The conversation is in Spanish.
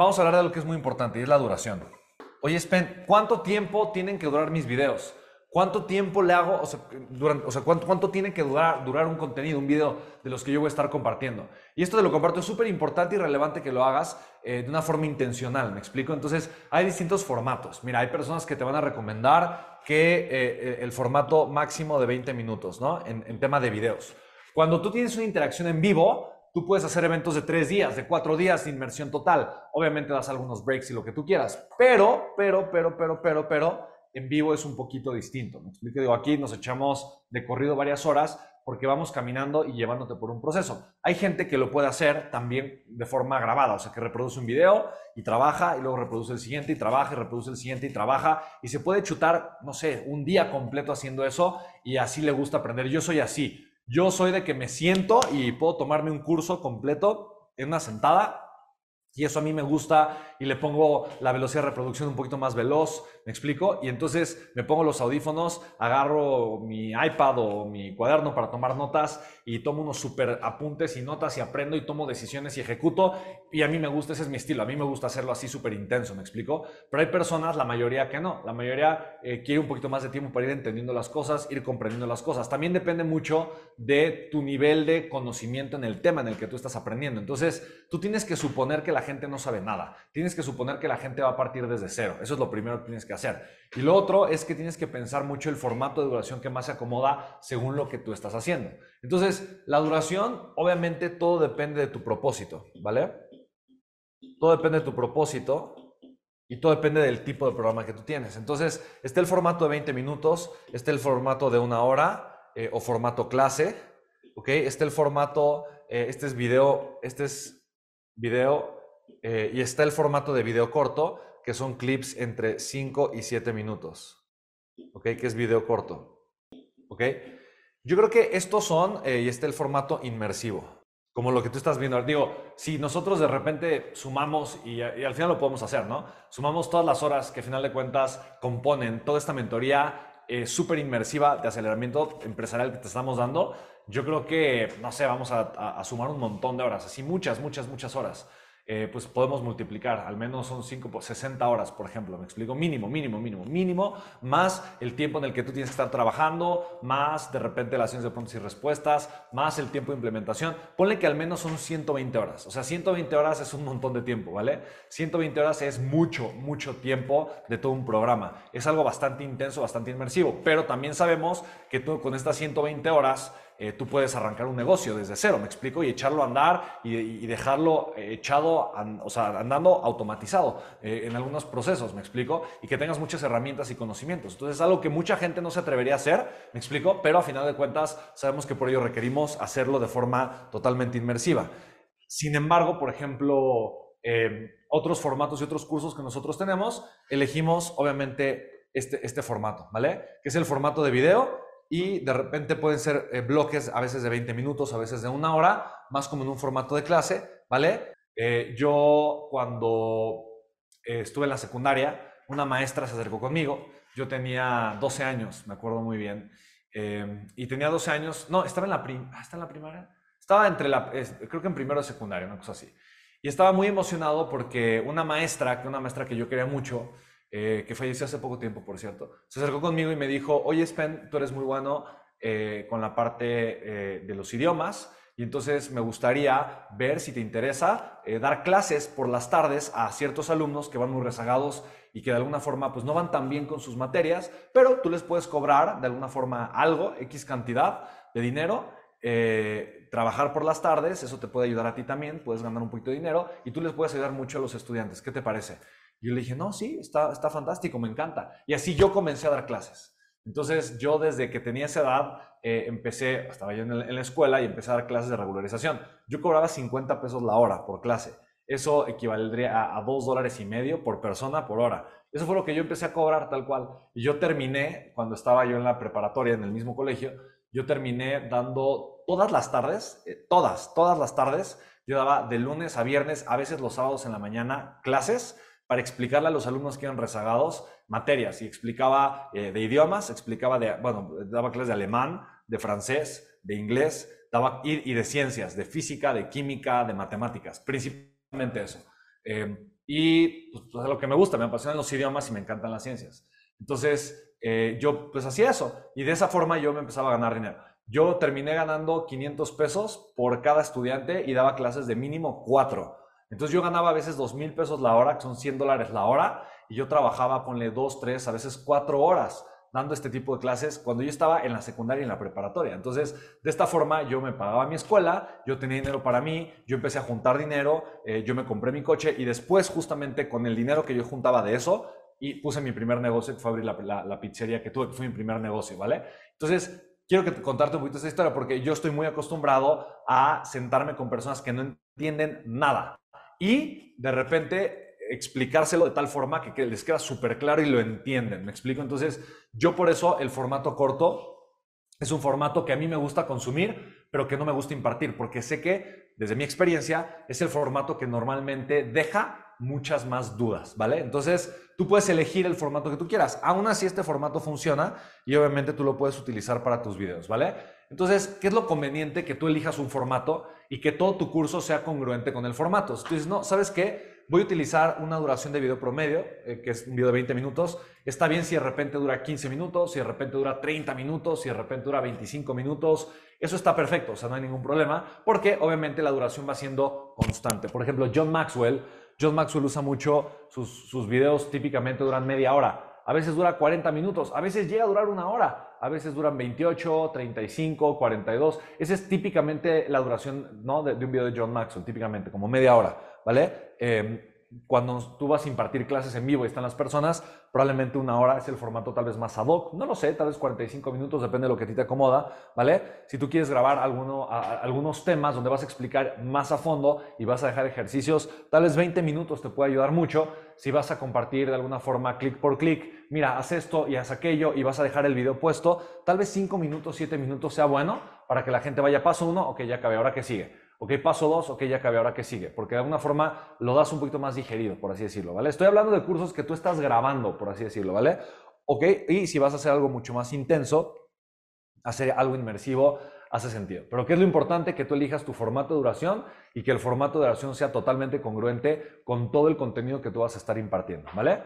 Vamos a hablar de lo que es muy importante y es la duración. Oye, Spen, ¿cuánto tiempo tienen que durar mis videos? ¿Cuánto tiempo le hago? O sea, ¿cuánto, ¿cuánto, tiene que durar, un contenido, un video de los que yo voy a estar compartiendo? Y esto de lo comparto es súper importante y relevante que lo hagas eh, de una forma intencional, ¿me explico? Entonces, hay distintos formatos. Mira, hay personas que te van a recomendar que eh, el formato máximo de 20 minutos, ¿no? En tema de videos. Cuando tú tienes una interacción en vivo, tú puedes hacer eventos de tres días, de cuatro días, inmersión total. Obviamente das algunos breaks y lo que tú quieras. Pero, pero, pero, pero, pero, pero en vivo es un poquito distinto. Me explico, digo, aquí nos echamos de corrido varias horas porque vamos caminando y llevándote por un proceso. Hay gente que lo puede hacer también de forma grabada, o sea, que reproduce un video y trabaja y luego reproduce el siguiente y trabaja y reproduce el siguiente y trabaja y se puede chutar, no sé, un día completo haciendo eso y así le gusta aprender. Yo soy así. Yo soy de que me siento y puedo tomarme un curso completo en una sentada y eso a mí me gusta y le pongo la velocidad de reproducción un poquito más veloz, ¿me explico? Y entonces me pongo los audífonos, agarro mi iPad o mi cuaderno para tomar notas y tomo unos super apuntes y notas y aprendo y tomo decisiones y ejecuto. Y a mí me gusta, ese es mi estilo, a mí me gusta hacerlo así súper intenso, ¿me explico? Pero hay personas, la mayoría que no, la mayoría eh, quiere un poquito más de tiempo para ir entendiendo las cosas, ir comprendiendo las cosas. También depende mucho de tu nivel de conocimiento en el tema en el que tú estás aprendiendo. Entonces, tú tienes que suponer que la gente no sabe nada. Tienes que suponer que la gente va a partir desde cero. Eso es lo primero que tienes que hacer. Y lo otro es que tienes que pensar mucho el formato de duración que más se acomoda según lo que tú estás haciendo. Entonces, la duración, obviamente, todo depende de tu propósito, ¿vale? Todo depende de tu propósito y todo depende del tipo de programa que tú tienes. Entonces, está el formato de 20 minutos, está el formato de una hora eh, o formato clase, ¿ok? Está el formato, eh, este es video, este es video eh, y está el formato de video corto, que son clips entre 5 y 7 minutos. ¿Ok? Que es video corto. ¿Ok? Yo creo que estos son, eh, y está el formato inmersivo, como lo que tú estás viendo. Digo, si nosotros de repente sumamos, y, al final lo podemos hacer, ¿no? Sumamos todas las horas que al final de cuentas componen toda esta mentoría eh, súper inmersiva de aceleramiento empresarial que te estamos dando, yo creo que, no sé, vamos a, a, a sumar un montón de horas, así muchas, muchas, muchas horas. Eh, pues podemos multiplicar, al menos son 5 por 60 horas, por ejemplo, me explico, mínimo, mínimo, mínimo, mínimo, más el tiempo en el que tú tienes que estar trabajando, más de repente las acciones de preguntas y respuestas, más el tiempo de implementación, ponle que al menos son 120 horas, o sea, 120 horas es un montón de tiempo, ¿vale? 120 horas es mucho, mucho tiempo de todo un programa, es algo bastante intenso, bastante inmersivo, pero también sabemos que tú con estas 120 horas, eh, tú puedes arrancar un negocio desde cero, me explico, y echarlo a andar y, dejarlo echado, o sea, andando automatizado eh, en algunos procesos, me explico, y que tengas muchas herramientas y conocimientos. Entonces es algo que mucha gente no se atrevería a hacer, me explico, pero a final de cuentas sabemos que por ello requerimos hacerlo de forma totalmente inmersiva. Sin embargo, por ejemplo, eh, otros formatos y otros cursos que nosotros tenemos, elegimos obviamente este, este formato, ¿vale? Que es el formato de video y de repente pueden ser eh, bloques a veces de 20 minutos, a veces de una hora, más como en un formato de clase, ¿vale? Eh, yo cuando eh, estuve en la secundaria, una maestra se acercó conmigo, yo tenía 12 años, me acuerdo muy bien, eh, y tenía 12 años, no, estaba en la, prim ah, ¿está en la primaria, estaba entre la, creo que en primero de secundaria, una cosa así, y estaba muy emocionado porque una maestra, que una maestra que yo quería mucho, eh, que falleció hace poco tiempo, por cierto, se acercó conmigo y me dijo, oye, Spen, tú eres muy bueno eh, con la parte eh, de los idiomas y entonces me gustaría ver si te interesa dar clases por las tardes a ciertos alumnos que van muy rezagados y que de alguna forma pues no van tan bien con sus materias, pero tú les puedes cobrar de alguna forma algo, X cantidad de dinero trabajar por las tardes, eso te puede ayudar a ti también, puedes ganar un poquito de dinero y tú les puedes ayudar mucho a los estudiantes. ¿Qué te parece? Y yo le dije, no, sí, está, está fantástico, me encanta. Y así yo comencé a dar clases. Entonces yo desde que tenía esa edad eh, empecé, estaba yo en, el, en, la escuela y empecé a dar clases de regularización. Yo cobraba 50 pesos la hora por clase. Eso equivaldría a, a 2 dólares y medio por persona por hora. Eso fue lo que yo empecé a cobrar tal cual. Y yo terminé, cuando estaba yo en la preparatoria, en el mismo colegio, yo terminé dando todas las tardes, eh, todas, todas las tardes, yo daba de lunes a viernes, a veces los sábados en la mañana, clases para explicarle a los alumnos que eran rezagados materias y explicaba eh, de idiomas, explicaba de, bueno, daba clases de alemán, de francés, de inglés, daba y, de ciencias, de física, de química, de matemáticas, principalmente eso. Eh, y pues, es lo que me gusta, me apasionan los idiomas y me encantan las ciencias. Entonces, eh, yo pues hacía eso y de esa forma yo me empezaba a ganar dinero. Yo terminé ganando 500 pesos por cada estudiante y daba clases de mínimo cuatro. Entonces yo ganaba a veces 2 mil pesos la hora, que son 100 dólares la hora, y yo trabajaba, ponle 2, 3, a veces 4 horas dando este tipo de clases cuando yo estaba en la secundaria y en la preparatoria. Entonces, de esta forma yo me pagaba mi escuela, yo tenía dinero para mí, yo empecé a juntar dinero, eh, yo me compré mi coche y después justamente con el dinero que yo juntaba de eso, y puse mi primer negocio, que fue abrir la, la, pizzería que tuve, que fue mi primer negocio, ¿vale? Entonces, quiero que te, contarte un poquito esta historia porque yo estoy muy acostumbrado a sentarme con personas que no entienden nada y de repente explicárselo de tal forma que, les queda súper claro y lo entienden. ¿Me explico? Entonces, yo por eso el formato corto es un formato que a mí me gusta consumir, pero que no me gusta impartir, porque sé que, desde mi experiencia, es el formato que normalmente deja muchas más dudas, ¿vale? Entonces, tú puedes elegir el formato que tú quieras. Aún así, este formato funciona y obviamente tú lo puedes utilizar para tus videos, ¿vale? Entonces, ¿qué es lo conveniente? Que tú elijas un formato y que todo tu curso sea congruente con el formato. Si tú dices, no, ¿sabes qué? voy a utilizar una duración de video promedio, eh, que es un video de 20 minutos. Está bien si de repente dura 15 minutos, si de repente dura 30 minutos, si de repente dura 25 minutos. Eso está perfecto, o sea, no hay ningún problema, porque obviamente la duración va siendo constante. Por ejemplo, John Maxwell, John Maxwell usa mucho, sus, sus videos típicamente duran media hora. A veces dura 40 minutos, a veces llega a durar una hora, a veces duran 28, 35, 42. Esa es típicamente la duración ¿no? de, un video de John Maxwell, típicamente, como media hora. ¿vale? Em, cuando tú vas a impartir clases en vivo y están las personas, probablemente una hora es el formato tal vez más ad hoc, no lo sé, tal vez 45 minutos, depende de lo que a ti te acomoda, ¿vale? Si tú quieres grabar alguno, algunos temas donde vas a explicar más a fondo y vas a dejar ejercicios, tal vez 20 minutos te puede ayudar mucho. Si vas a compartir de alguna forma clic por clic, mira, haz esto y haz aquello y vas a dejar el video puesto, tal vez 5 minutos, 7 minutos sea bueno para que la gente vaya paso uno, ok, ya acabé, ahora que sigue. Ok, paso dos, ok, ya acabé, ahora que sigue, porque de alguna forma lo das un poquito más digerido, por así decirlo, ¿vale? Estoy hablando de cursos que tú estás grabando, por así decirlo, ¿vale? Ok, y si vas a hacer algo mucho más intenso, hacer algo inmersivo, hace sentido. Pero ¿qué es lo importante? Que tú elijas tu formato de duración y que el formato de duración sea totalmente congruente con todo el contenido que tú vas a estar impartiendo, ¿vale?